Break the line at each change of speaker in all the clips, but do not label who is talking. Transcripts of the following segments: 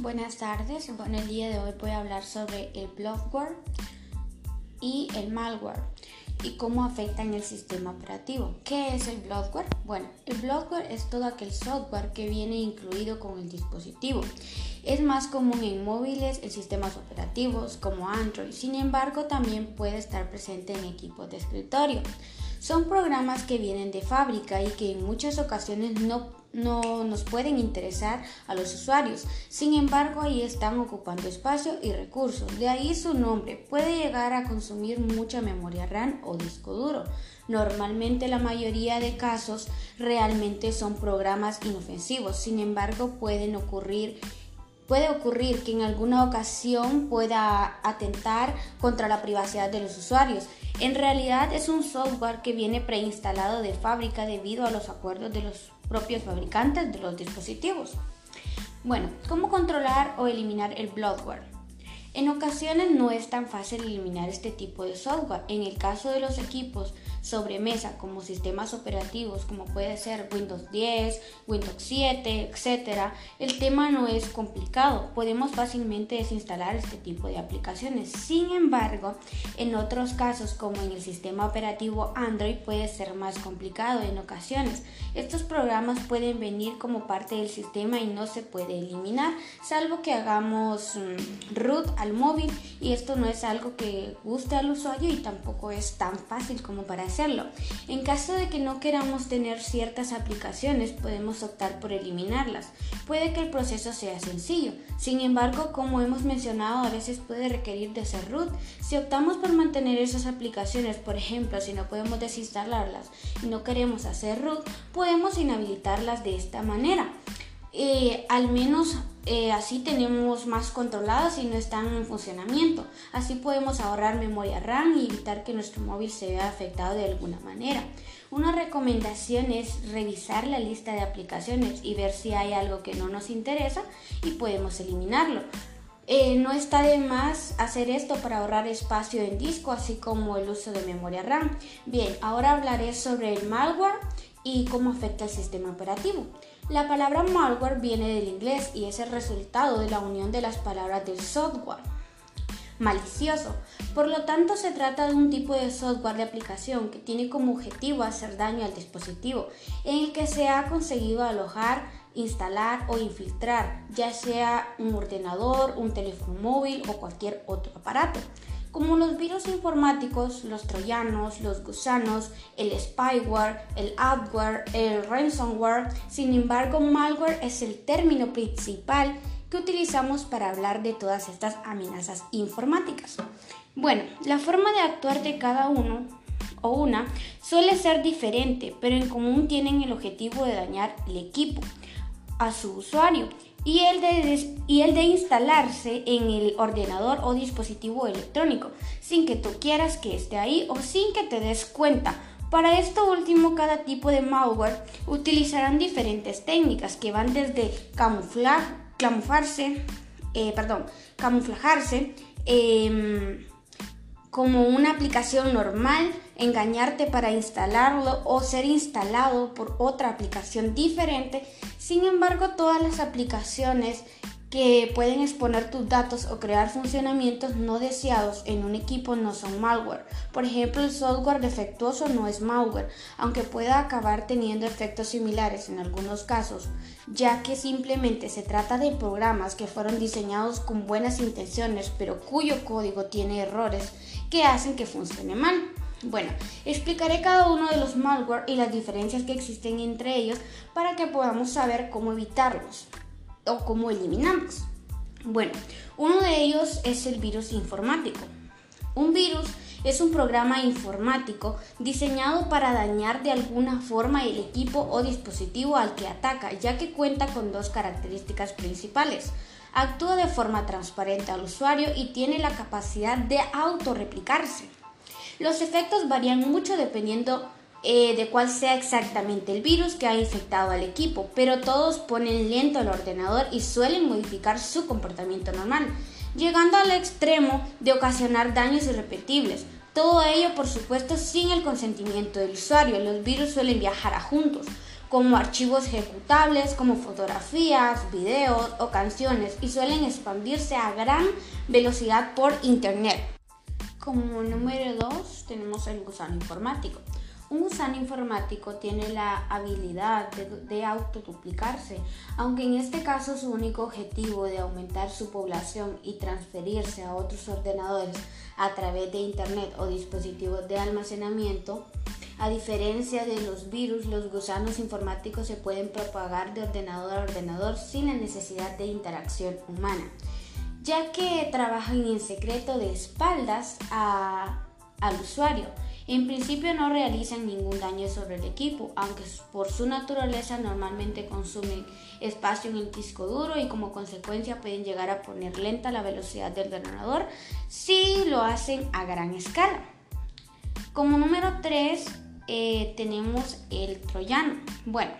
Buenas tardes. Bueno, el día de hoy voy a hablar sobre el bloatware y el malware y cómo afectan el sistema operativo. ¿Qué es el bloatware? Bueno, el bloatware es todo aquel software que viene incluido con el dispositivo. Es más común en móviles, en sistemas operativos como Android. Sin embargo, también puede estar presente en equipos de escritorio. Son programas que vienen de fábrica y que en muchas ocasiones no, no nos pueden interesar a los usuarios. Sin embargo, ahí están ocupando espacio y recursos. De ahí su nombre. Puede llegar a consumir mucha memoria RAM o disco duro. Normalmente la mayoría de casos realmente son programas inofensivos. Sin embargo, pueden ocurrir Puede ocurrir que en alguna ocasión pueda atentar contra la privacidad de los usuarios. En realidad es un software que viene preinstalado de fábrica debido a los acuerdos de los propios fabricantes de los dispositivos. Bueno, ¿cómo controlar o eliminar el bloatware? En ocasiones no es tan fácil eliminar este tipo de software. En el caso de los equipos sobremesa como sistemas operativos como puede ser Windows 10, Windows 7, etc., el tema no es complicado. Podemos fácilmente desinstalar este tipo de aplicaciones. Sin embargo, en otros casos como en el sistema operativo Android puede ser más complicado en ocasiones. Estos programas pueden venir como parte del sistema y no se puede eliminar, salvo que hagamos mm, root al móvil y esto no es algo que guste al usuario y tampoco es tan fácil como para hacerlo. En caso de que no queramos tener ciertas aplicaciones, podemos optar por eliminarlas. Puede que el proceso sea sencillo, sin embargo, como hemos mencionado, a veces puede requerir de hacer root. Si optamos por mantener esas aplicaciones, por ejemplo, si no podemos desinstalarlas y no queremos hacer root, podemos inhabilitarlas de esta manera. Eh, al menos eh, así tenemos más controladas y no están en funcionamiento. Así podemos ahorrar memoria RAM y evitar que nuestro móvil se vea afectado de alguna manera. Una recomendación es revisar la lista de aplicaciones y ver si hay algo que no nos interesa y podemos eliminarlo. Eh, no está de más hacer esto para ahorrar espacio en disco, así como el uso de memoria RAM. Bien, ahora hablaré sobre el malware y cómo afecta el sistema operativo. La palabra malware viene del inglés y es el resultado de la unión de las palabras del software malicioso. Por lo tanto, se trata de un tipo de software de aplicación que tiene como objetivo hacer daño al dispositivo, en el que se ha conseguido alojar, instalar o infiltrar, ya sea un ordenador, un teléfono móvil o cualquier otro aparato como los virus informáticos, los troyanos, los gusanos, el spyware, el adware, el ransomware. Sin embargo, malware es el término principal que utilizamos para hablar de todas estas amenazas informáticas. Bueno, la forma de actuar de cada uno o una suele ser diferente, pero en común tienen el objetivo de dañar el equipo, a su usuario y el, de, y el de instalarse en el ordenador o dispositivo electrónico sin que tú quieras que esté ahí o sin que te des cuenta. Para esto último, cada tipo de malware utilizarán diferentes técnicas que van desde camuflar, camuflarse, eh, perdón, camuflajarse em, como una aplicación normal, engañarte para instalarlo o ser instalado por otra aplicación diferente. Sin embargo, todas las aplicaciones que pueden exponer tus datos o crear funcionamientos no deseados en un equipo no son malware. Por ejemplo, el software defectuoso no es malware, aunque pueda acabar teniendo efectos similares en algunos casos, ya que simplemente se trata de programas que fueron diseñados con buenas intenciones, pero cuyo código tiene errores que hacen que funcione mal. Bueno, explicaré cada uno de los malware y las diferencias que existen entre ellos para que podamos saber cómo evitarlos o cómo eliminarlos. Bueno, uno de ellos es el virus informático. Un virus es un programa informático diseñado para dañar de alguna forma el equipo o dispositivo al que ataca, ya que cuenta con dos características principales. Actúa de forma transparente al usuario y tiene la capacidad de autorreplicarse. Los efectos varían mucho dependiendo eh, de cuál sea exactamente el virus que ha infectado al equipo, pero todos ponen lento el ordenador y suelen modificar su comportamiento normal, llegando al extremo de ocasionar daños irrepetibles. Todo ello, por supuesto, sin el consentimiento del usuario. Los virus suelen viajar a juntos, como archivos ejecutables, como fotografías, videos o canciones y suelen expandirse a gran velocidad por Internet. Como número 2 tenemos el gusano informático. Un gusano informático tiene la habilidad de, de, autoduplicarse, aunque en este caso su único objetivo de aumentar su población y transferirse a otros ordenadores a través de Internet o dispositivos de almacenamiento. A diferencia de los virus, los gusanos informáticos se pueden propagar de ordenador a ordenador sin la necesidad de interacción humana, ya que trabajan en secreto de espaldas al usuario en principio no realizan ningún daño sobre el equipo, aunque por su naturaleza normalmente consumen espacio en el disco duro y como consecuencia pueden llegar a poner lenta la velocidad del ordenador si lo hacen a gran escala. Como número 3 eh, tenemos el troyano. Bueno,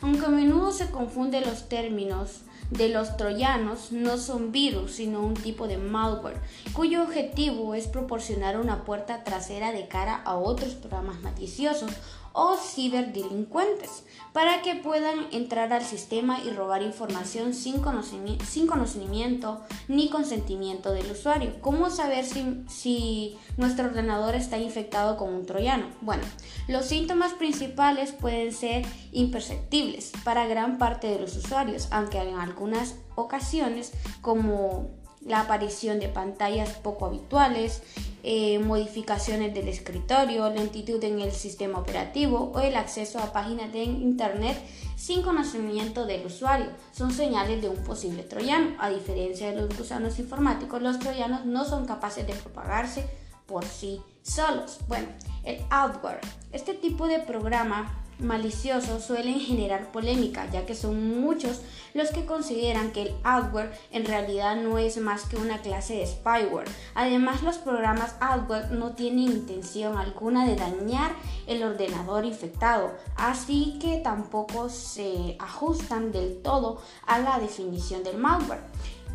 aunque a menudo se confunden los términos de los troyanos no son virus, sino un tipo de malware, cuyo objetivo es proporcionar una puerta trasera de cara a otros programas maliciosos o ciberdelincuentes para que puedan entrar al sistema y robar información sin conocimiento, sin conocimiento ni consentimiento del usuario. ¿Cómo saber si, si, nuestro ordenador está infectado con un troyano? Bueno, los síntomas principales pueden ser imperceptibles para gran parte de los usuarios, aunque en algunas ocasiones como la aparición de pantallas poco habituales, eh, modificaciones del escritorio, lentitud en el sistema operativo o el acceso a páginas de Internet sin conocimiento del usuario. Son señales de un posible troyano. A diferencia de los gusanos informáticos, los troyanos no son capaces de propagarse por sí solos. Bueno, el adware. Este tipo de programa maliciosos suelen generar polémica, ya que son muchos los que consideran que el adware en realidad no es más que una clase de spyware. Además, los programas adware no tienen intención alguna de dañar el ordenador infectado, así que tampoco se ajustan del todo a la definición del malware.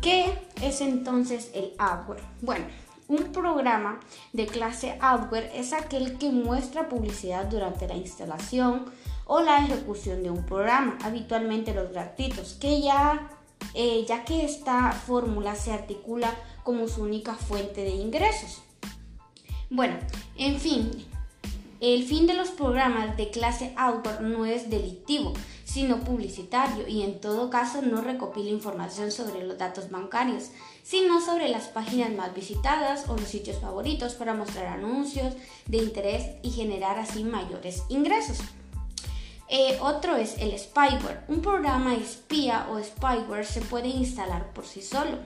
¿Qué es entonces el adware? Bueno, un programa de clase adware es aquel que muestra publicidad durante la instalación o la ejecución de un programa, habitualmente los gratuitos, que ya, eh, ya que esta fórmula se articula como su única fuente de ingresos. Bueno, en fin, el fin de los programas de clase adware no es delictivo, sino publicitario y en todo caso no recopila información sobre los datos bancarios, sino sobre las páginas más visitadas o los sitios favoritos para mostrar anuncios de interés y generar así mayores ingresos. Eh, otro es el spyware. Un programa espía o spyware se puede instalar por sí solo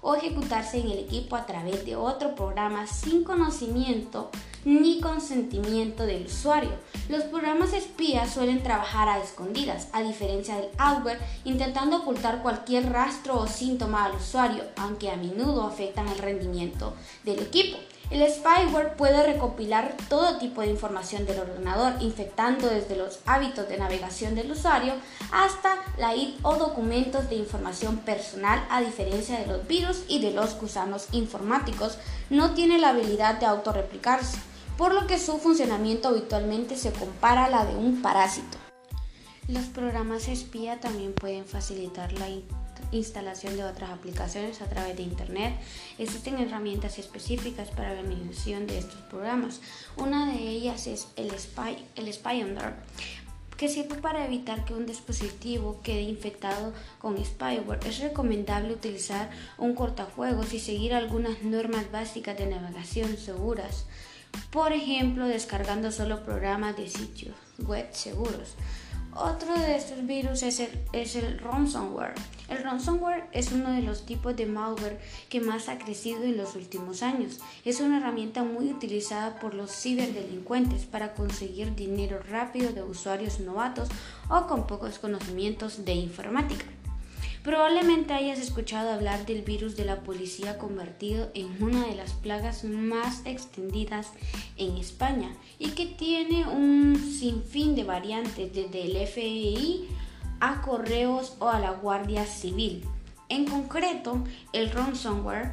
o ejecutarse en el equipo a través de otro programa sin conocimiento ni consentimiento del usuario. Los programas espías suelen trabajar a escondidas, a diferencia del adware, intentando ocultar cualquier rastro o síntoma al usuario, aunque a menudo afectan el rendimiento del equipo. El spyware puede recopilar todo tipo de información del ordenador, infectando desde los hábitos de navegación del usuario hasta la ID o documentos de información personal, a diferencia de los virus y de los gusanos informáticos, no tiene la habilidad de autorreplicarse, por lo que su funcionamiento habitualmente se compara a la de un parásito. Los programas espía también pueden facilitar la instalación de otras aplicaciones a través de Internet. Existen herramientas específicas para la eliminación de estos programas. Una de ellas es el, Spy, el Spyonder, que sirve para evitar que un dispositivo quede infectado con spyware. Es recomendable utilizar un cortafuegos y seguir algunas normas básicas de navegación seguras. Por ejemplo, descargando solo programas de sitios web seguros. Otro de estos virus es el, es el ransomware. El ransomware es uno de los tipos de malware que más ha crecido en los últimos años. Es una herramienta muy utilizada por los ciberdelincuentes para conseguir dinero rápido de usuarios novatos o con pocos conocimientos de informática. Probablemente hayas escuchado hablar del virus de la policía convertido en una de las plagas más extendidas en España y que tiene un sinfín de variantes desde el FBI a correos o a la Guardia Civil. En concreto, el ransomware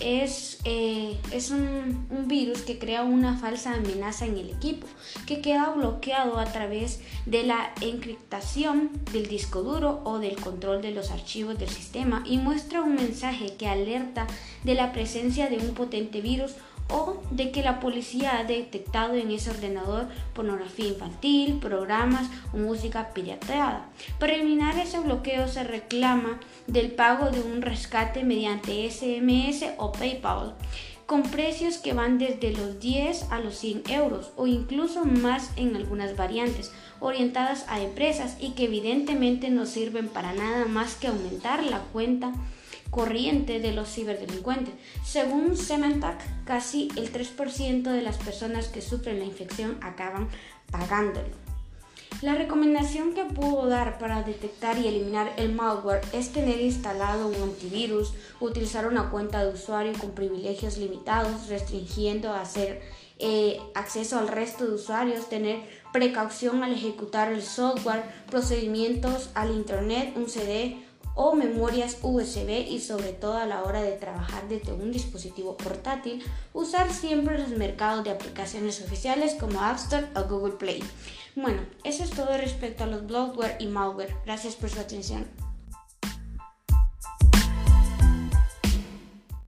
es, eh, es un, un, virus que crea una falsa amenaza en el equipo, que queda bloqueado a través de la encriptación del disco duro o del control de los archivos del sistema y muestra un mensaje que alerta de la presencia de un potente virus o de que la policía ha detectado en ese ordenador pornografía infantil, programas o música pirateada. Para eliminar ese bloqueo se reclama del pago de un rescate mediante SMS o PayPal con precios que van desde los 10 a los 100 euros o incluso más en algunas variantes orientadas a empresas y que evidentemente no sirven para nada más que aumentar la cuenta corriente de los ciberdelincuentes. Según Sementac, casi el 3% de las personas que sufren la infección acaban pagándolo. La recomendación que puedo dar para detectar y eliminar el malware es tener instalado un antivirus, utilizar una cuenta de usuario con privilegios limitados, restringiendo hacer eh, acceso al resto de usuarios, tener precaución al ejecutar el software, procedimientos al Internet, un CD, o memorias USB y sobre todo a la hora de trabajar desde un dispositivo portátil, usar siempre los mercados de aplicaciones oficiales como App Store o Google Play. Bueno, eso es todo respecto a los bloatware y malware. Gracias por su atención.